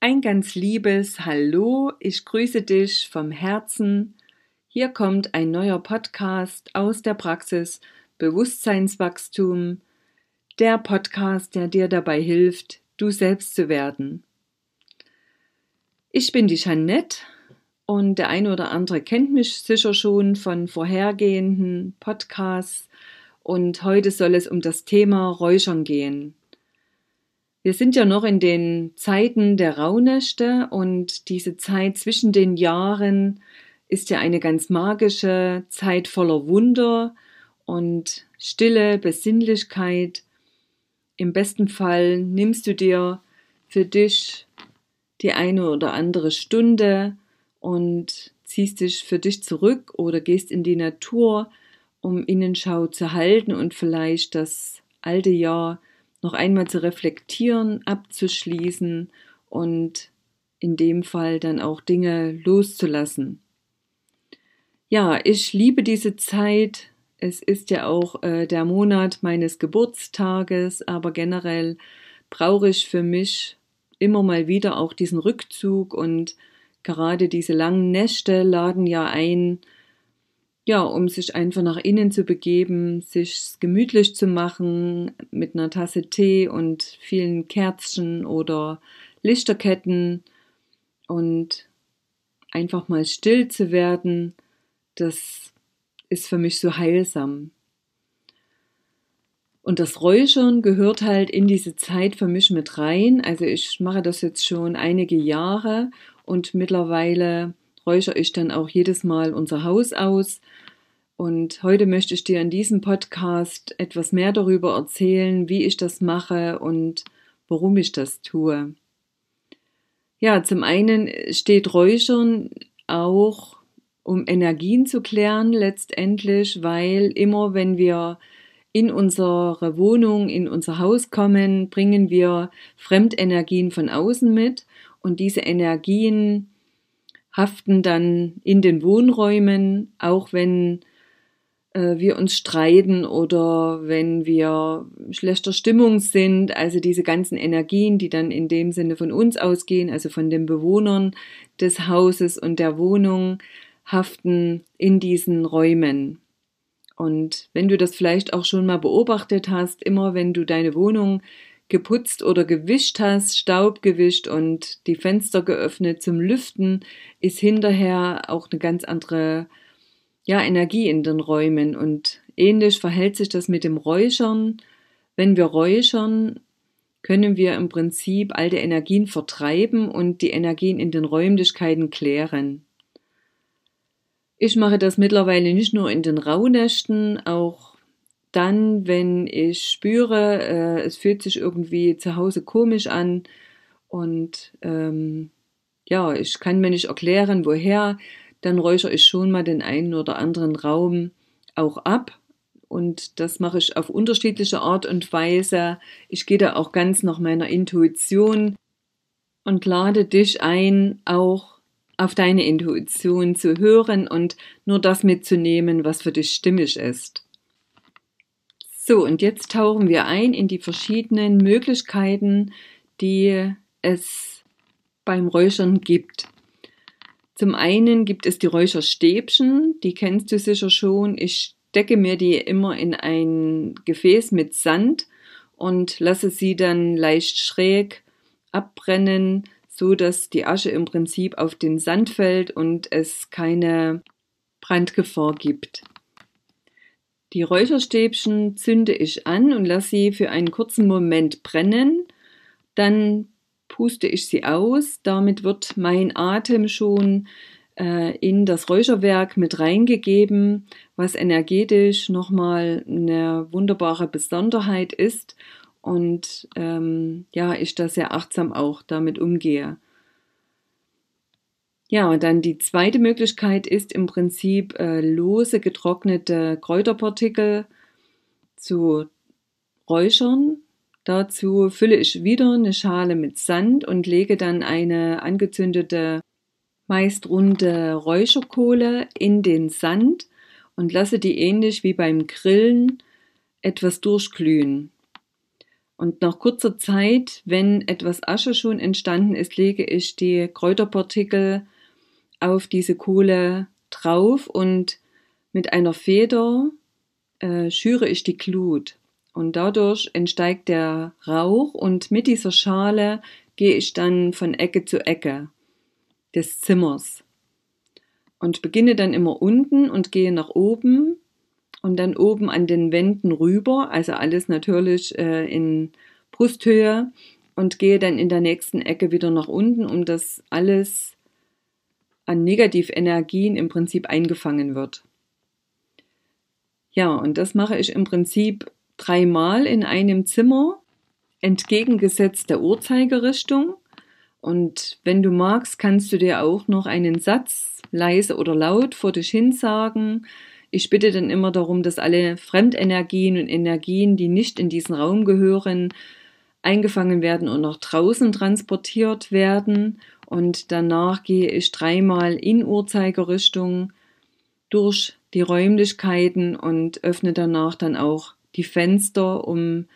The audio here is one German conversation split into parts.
Ein ganz liebes Hallo, ich grüße dich vom Herzen. Hier kommt ein neuer Podcast aus der Praxis Bewusstseinswachstum, der Podcast, der dir dabei hilft, du selbst zu werden. Ich bin die Jeannette und der eine oder andere kennt mich sicher schon von vorhergehenden Podcasts und heute soll es um das Thema Räuchern gehen. Wir sind ja noch in den Zeiten der Rauhnächte und diese Zeit zwischen den Jahren ist ja eine ganz magische Zeit voller Wunder und Stille, Besinnlichkeit. Im besten Fall nimmst du dir für dich die eine oder andere Stunde und ziehst dich für dich zurück oder gehst in die Natur, um Innenschau zu halten und vielleicht das alte Jahr noch einmal zu reflektieren, abzuschließen und in dem Fall dann auch Dinge loszulassen. Ja, ich liebe diese Zeit. Es ist ja auch äh, der Monat meines Geburtstages, aber generell brauche ich für mich immer mal wieder auch diesen Rückzug und gerade diese langen Nächte laden ja ein, ja, um sich einfach nach innen zu begeben, sich gemütlich zu machen mit einer Tasse Tee und vielen Kerzchen oder Lichterketten und einfach mal still zu werden, das ist für mich so heilsam. Und das Räuchern gehört halt in diese Zeit für mich mit rein. Also ich mache das jetzt schon einige Jahre und mittlerweile räuchere ich dann auch jedes Mal unser Haus aus. Und heute möchte ich dir in diesem Podcast etwas mehr darüber erzählen, wie ich das mache und warum ich das tue. Ja, zum einen steht Räuchern auch, um Energien zu klären letztendlich, weil immer wenn wir in unsere Wohnung, in unser Haus kommen, bringen wir Fremdenergien von außen mit und diese Energien haften dann in den Wohnräumen, auch wenn äh, wir uns streiten oder wenn wir schlechter Stimmung sind, also diese ganzen Energien, die dann in dem Sinne von uns ausgehen, also von den Bewohnern des Hauses und der Wohnung, haften in diesen Räumen. Und wenn du das vielleicht auch schon mal beobachtet hast, immer wenn du deine Wohnung geputzt oder gewischt hast, Staub gewischt und die Fenster geöffnet zum Lüften, ist hinterher auch eine ganz andere ja, Energie in den Räumen. Und ähnlich verhält sich das mit dem Räuchern. Wenn wir räuchern, können wir im Prinzip alte Energien vertreiben und die Energien in den Räumlichkeiten klären. Ich mache das mittlerweile nicht nur in den Rauhnächten, auch dann, wenn ich spüre, äh, es fühlt sich irgendwie zu Hause komisch an und ähm, ja, ich kann mir nicht erklären, woher, dann räuchere ich schon mal den einen oder anderen Raum auch ab. Und das mache ich auf unterschiedliche Art und Weise. Ich gehe da auch ganz nach meiner Intuition und lade dich ein, auch auf deine Intuition zu hören und nur das mitzunehmen, was für dich stimmig ist. So, und jetzt tauchen wir ein in die verschiedenen Möglichkeiten, die es beim Räuchern gibt. Zum einen gibt es die Räucherstäbchen, die kennst du sicher schon. Ich stecke mir die immer in ein Gefäß mit Sand und lasse sie dann leicht schräg abbrennen, so dass die Asche im Prinzip auf den Sand fällt und es keine Brandgefahr gibt. Die Räucherstäbchen zünde ich an und lasse sie für einen kurzen Moment brennen. Dann puste ich sie aus. Damit wird mein Atem schon äh, in das Räucherwerk mit reingegeben, was energetisch nochmal eine wunderbare Besonderheit ist und ähm, ja, ich da sehr achtsam auch damit umgehe. Ja, und dann die zweite Möglichkeit ist im Prinzip äh, lose getrocknete Kräuterpartikel zu räuchern. Dazu fülle ich wieder eine Schale mit Sand und lege dann eine angezündete, meist runde Räucherkohle in den Sand und lasse die ähnlich wie beim Grillen etwas durchglühen. Und nach kurzer Zeit, wenn etwas Asche schon entstanden ist, lege ich die Kräuterpartikel auf diese Kohle drauf und mit einer Feder äh, schüre ich die Glut. Und dadurch entsteigt der Rauch und mit dieser Schale gehe ich dann von Ecke zu Ecke des Zimmers und beginne dann immer unten und gehe nach oben und dann oben an den Wänden rüber, also alles natürlich äh, in Brusthöhe und gehe dann in der nächsten Ecke wieder nach unten, um das alles an Negativenergien im Prinzip eingefangen wird. Ja, und das mache ich im Prinzip dreimal in einem Zimmer, entgegengesetzt der Uhrzeigerrichtung. Und wenn du magst, kannst du dir auch noch einen Satz leise oder laut vor dich hin sagen. Ich bitte dann immer darum, dass alle Fremdenergien und Energien, die nicht in diesen Raum gehören, eingefangen werden und nach draußen transportiert werden und danach gehe ich dreimal in Uhrzeigerrichtung durch die Räumlichkeiten und öffne danach dann auch die Fenster, um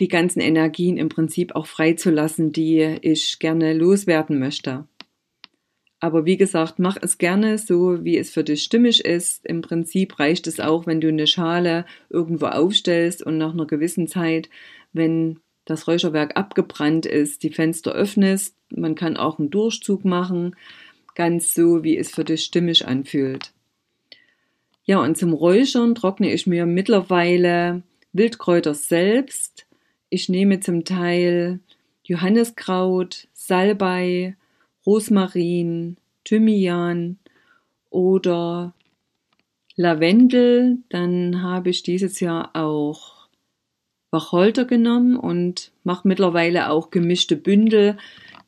die ganzen Energien im Prinzip auch freizulassen, die ich gerne loswerden möchte. Aber wie gesagt, mach es gerne so, wie es für dich stimmig ist. Im Prinzip reicht es auch, wenn du eine Schale irgendwo aufstellst und nach einer gewissen Zeit, wenn das Räucherwerk abgebrannt ist, die Fenster öffnest. Man kann auch einen Durchzug machen, ganz so, wie es für dich stimmig anfühlt. Ja, und zum Räuchern trockne ich mir mittlerweile Wildkräuter selbst. Ich nehme zum Teil Johanniskraut, Salbei, Rosmarin, Thymian oder Lavendel. Dann habe ich dieses Jahr auch Wacholder genommen und mache mittlerweile auch gemischte Bündel,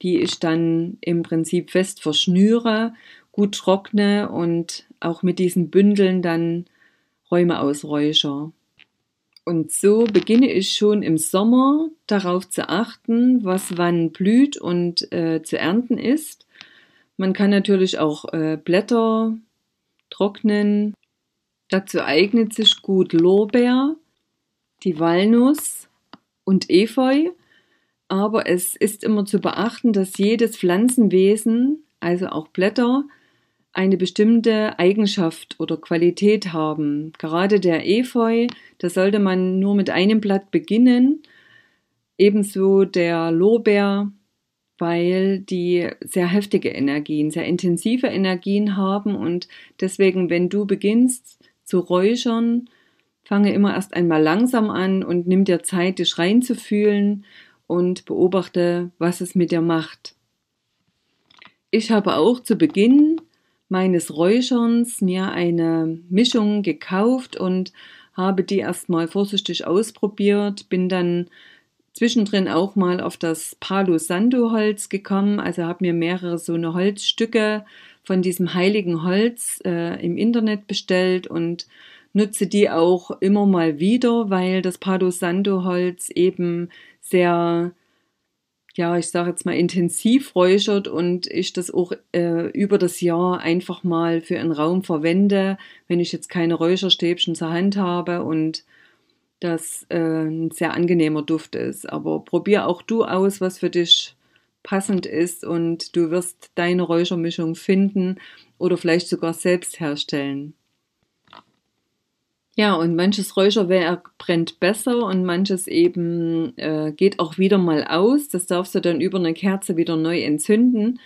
die ich dann im Prinzip fest verschnüre, gut trockne und auch mit diesen Bündeln dann Räume ausräucher. Und so beginne ich schon im Sommer darauf zu achten, was wann blüht und äh, zu ernten ist. Man kann natürlich auch äh, Blätter trocknen. Dazu eignet sich gut Lorbeer die Walnuss und Efeu, aber es ist immer zu beachten, dass jedes Pflanzenwesen, also auch Blätter, eine bestimmte Eigenschaft oder Qualität haben. Gerade der Efeu, da sollte man nur mit einem Blatt beginnen, ebenso der Lorbeer, weil die sehr heftige Energien, sehr intensive Energien haben. Und deswegen, wenn du beginnst zu räuchern, Fange immer erst einmal langsam an und nimm dir Zeit, dich reinzufühlen und beobachte, was es mit dir macht. Ich habe auch zu Beginn meines Räucherns mir eine Mischung gekauft und habe die erstmal vorsichtig ausprobiert, bin dann zwischendrin auch mal auf das Palo Santo Holz gekommen, also habe mir mehrere so eine Holzstücke von diesem heiligen Holz äh, im Internet bestellt und nutze die auch immer mal wieder, weil das Palo Santo Holz eben sehr ja, ich sage jetzt mal intensiv räuchert und ich das auch äh, über das Jahr einfach mal für einen Raum verwende, wenn ich jetzt keine Räucherstäbchen zur Hand habe und das äh, ein sehr angenehmer Duft ist. Aber probier auch du aus, was für dich passend ist und du wirst deine Räuchermischung finden oder vielleicht sogar selbst herstellen. Ja, und manches Räucherwerk brennt besser und manches eben äh, geht auch wieder mal aus. Das darfst du dann über eine Kerze wieder neu entzünden.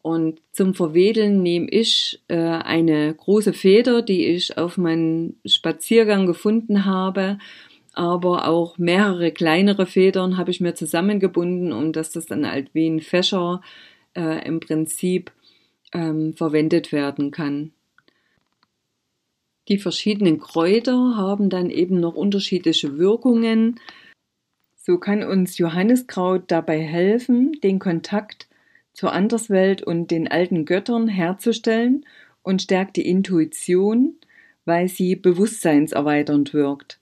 Und zum Verwedeln nehme ich äh, eine große Feder, die ich auf meinem Spaziergang gefunden habe, aber auch mehrere kleinere Federn habe ich mir zusammengebunden, um dass das dann halt wie ein Fächer äh, im Prinzip ähm, verwendet werden kann. Die verschiedenen Kräuter haben dann eben noch unterschiedliche Wirkungen. So kann uns Johanniskraut dabei helfen, den Kontakt zur Anderswelt und den alten Göttern herzustellen und stärkt die Intuition, weil sie bewusstseinserweiternd wirkt.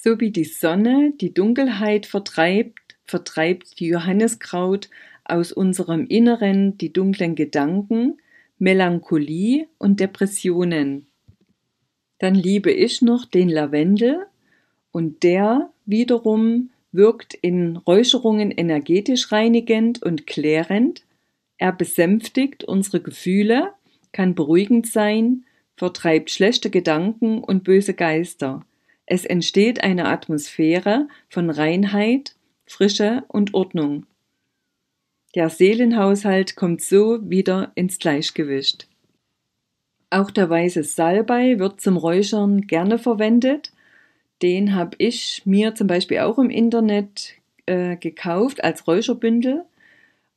So wie die Sonne die Dunkelheit vertreibt, vertreibt die Johanniskraut aus unserem Inneren die dunklen Gedanken, Melancholie und Depressionen. Dann liebe ich noch den Lavendel und der wiederum wirkt in Räucherungen energetisch reinigend und klärend. Er besänftigt unsere Gefühle, kann beruhigend sein, vertreibt schlechte Gedanken und böse Geister. Es entsteht eine Atmosphäre von Reinheit, Frische und Ordnung. Der Seelenhaushalt kommt so wieder ins Gleichgewicht. Auch der weiße Salbei wird zum Räuchern gerne verwendet. Den habe ich mir zum Beispiel auch im Internet äh, gekauft als Räucherbündel.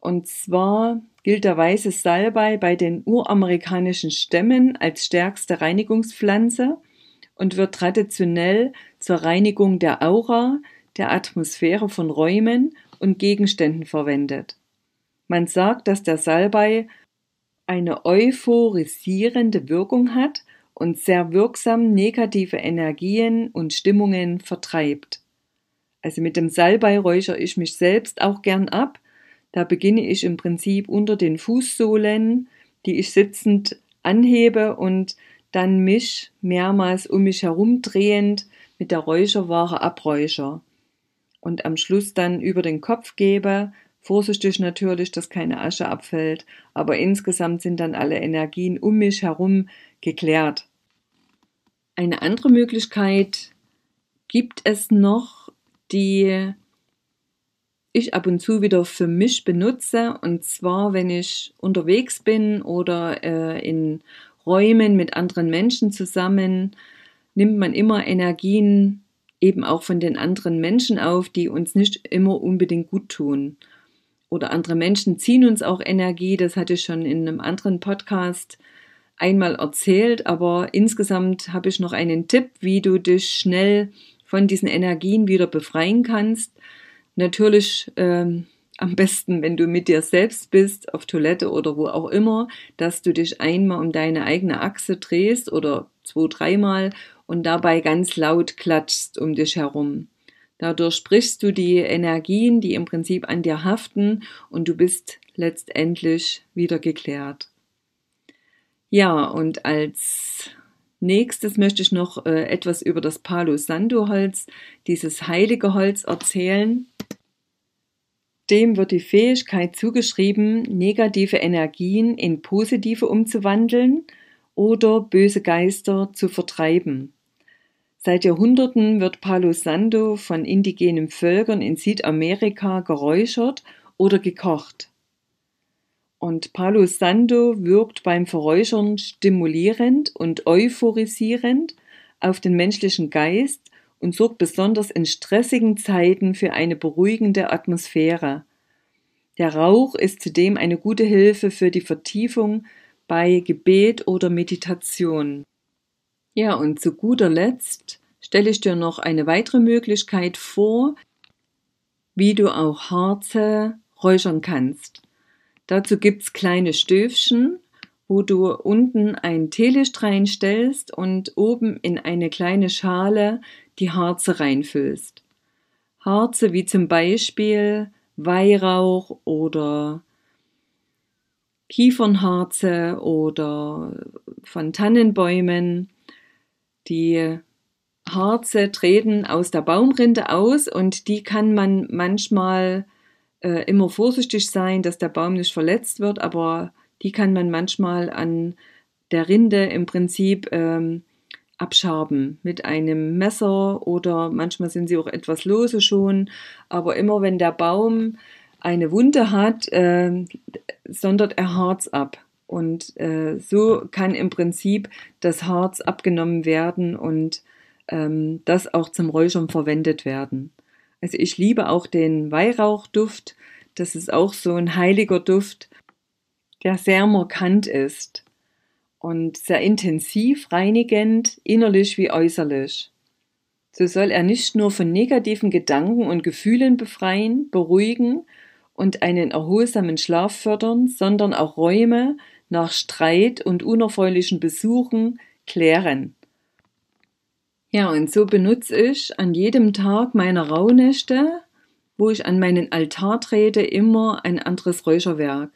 Und zwar gilt der weiße Salbei bei den uramerikanischen Stämmen als stärkste Reinigungspflanze und wird traditionell zur Reinigung der Aura, der Atmosphäre von Räumen und Gegenständen verwendet. Man sagt, dass der Salbei eine euphorisierende Wirkung hat und sehr wirksam negative Energien und Stimmungen vertreibt. Also mit dem Salbei räuchere ich mich selbst auch gern ab. Da beginne ich im Prinzip unter den Fußsohlen, die ich sitzend anhebe und dann mich mehrmals um mich herum drehend mit der Räucherware abräucher und am Schluss dann über den Kopf gebe, vorsichtig natürlich, dass keine Asche abfällt, aber insgesamt sind dann alle Energien um mich herum geklärt. Eine andere Möglichkeit gibt es noch, die ich ab und zu wieder für mich benutze, und zwar, wenn ich unterwegs bin oder äh, in Räumen mit anderen Menschen zusammen, nimmt man immer Energien eben auch von den anderen Menschen auf, die uns nicht immer unbedingt gut tun. Oder andere Menschen ziehen uns auch Energie, das hatte ich schon in einem anderen Podcast einmal erzählt, aber insgesamt habe ich noch einen Tipp, wie du dich schnell von diesen Energien wieder befreien kannst. Natürlich ähm, am besten, wenn du mit dir selbst bist, auf Toilette oder wo auch immer, dass du dich einmal um deine eigene Achse drehst oder zwei, dreimal und dabei ganz laut klatschst um dich herum. Dadurch sprichst du die Energien, die im Prinzip an dir haften und du bist letztendlich wieder geklärt. Ja, und als nächstes möchte ich noch äh, etwas über das Palo Santo Holz, dieses heilige Holz erzählen. Dem wird die Fähigkeit zugeschrieben, negative Energien in positive umzuwandeln oder böse Geister zu vertreiben. Seit Jahrhunderten wird Palo Santo von indigenen Völkern in Südamerika geräuchert oder gekocht. Und Palo Santo wirkt beim Verräuchern stimulierend und euphorisierend auf den menschlichen Geist und sorgt besonders in stressigen Zeiten für eine beruhigende Atmosphäre. Der Rauch ist zudem eine gute Hilfe für die Vertiefung bei Gebet oder Meditation. Ja, und zu guter Letzt stelle ich dir noch eine weitere Möglichkeit vor, wie du auch Harze räuchern kannst. Dazu gibt's kleine Stöfchen, wo du unten ein Teelicht reinstellst und oben in eine kleine Schale die Harze reinfüllst. Harze wie zum Beispiel Weihrauch oder Kiefernharze oder von Tannenbäumen die Harze treten aus der Baumrinde aus und die kann man manchmal äh, immer vorsichtig sein, dass der Baum nicht verletzt wird, aber die kann man manchmal an der Rinde im Prinzip ähm, abschaben mit einem Messer oder manchmal sind sie auch etwas lose schon, aber immer wenn der Baum eine Wunde hat, äh, sondert er Harz ab. Und äh, so kann im Prinzip das Harz abgenommen werden und ähm, das auch zum Räuchern verwendet werden. Also ich liebe auch den Weihrauchduft. Das ist auch so ein heiliger Duft, der sehr markant ist und sehr intensiv reinigend, innerlich wie äußerlich. So soll er nicht nur von negativen Gedanken und Gefühlen befreien, beruhigen und einen erholsamen Schlaf fördern, sondern auch Räume nach Streit und unerfreulichen Besuchen klären. Ja, und so benutze ich an jedem Tag meiner Rauhnächte, wo ich an meinen Altar trete, immer ein anderes Räucherwerk.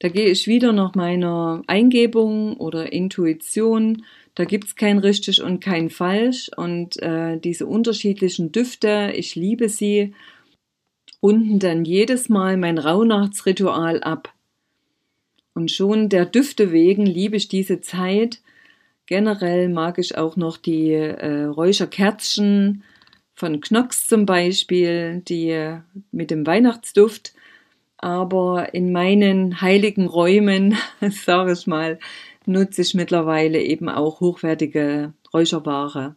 Da gehe ich wieder nach meiner Eingebung oder Intuition. Da gibt's kein richtig und kein falsch. Und äh, diese unterschiedlichen Düfte, ich liebe sie, runden dann jedes Mal mein Rauhnachtsritual ab. Und schon der Düfte wegen liebe ich diese Zeit, Generell mag ich auch noch die äh, Räucherkerzchen von Knox zum Beispiel, die mit dem Weihnachtsduft. Aber in meinen heiligen Räumen, sage ich mal, nutze ich mittlerweile eben auch hochwertige Räucherware.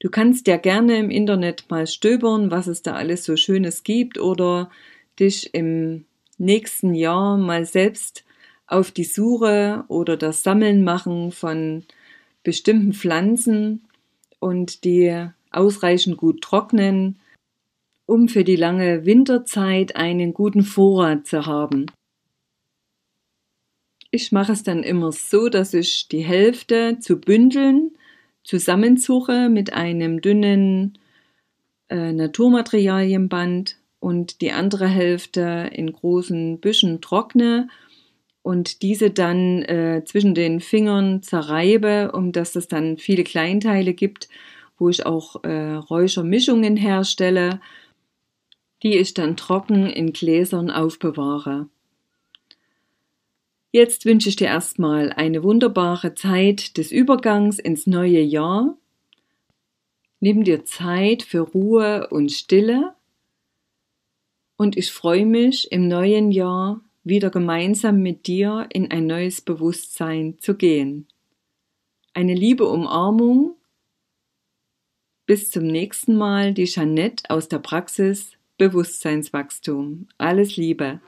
Du kannst ja gerne im Internet mal stöbern, was es da alles so Schönes gibt oder dich im nächsten Jahr mal selbst auf die Suche oder das Sammeln machen von bestimmten Pflanzen und die ausreichend gut trocknen, um für die lange Winterzeit einen guten Vorrat zu haben. Ich mache es dann immer so, dass ich die Hälfte zu Bündeln zusammensuche mit einem dünnen äh, Naturmaterialienband und die andere Hälfte in großen Büschen trockne und diese dann äh, zwischen den Fingern zerreibe, um dass es dann viele Kleinteile gibt, wo ich auch äh, Räuchermischungen herstelle, die ich dann trocken in Gläsern aufbewahre. Jetzt wünsche ich dir erstmal eine wunderbare Zeit des Übergangs ins neue Jahr. Nimm dir Zeit für Ruhe und Stille. Und ich freue mich im neuen Jahr wieder gemeinsam mit dir in ein neues Bewusstsein zu gehen. Eine liebe Umarmung. Bis zum nächsten Mal, die Jeanette aus der Praxis Bewusstseinswachstum. Alles Liebe.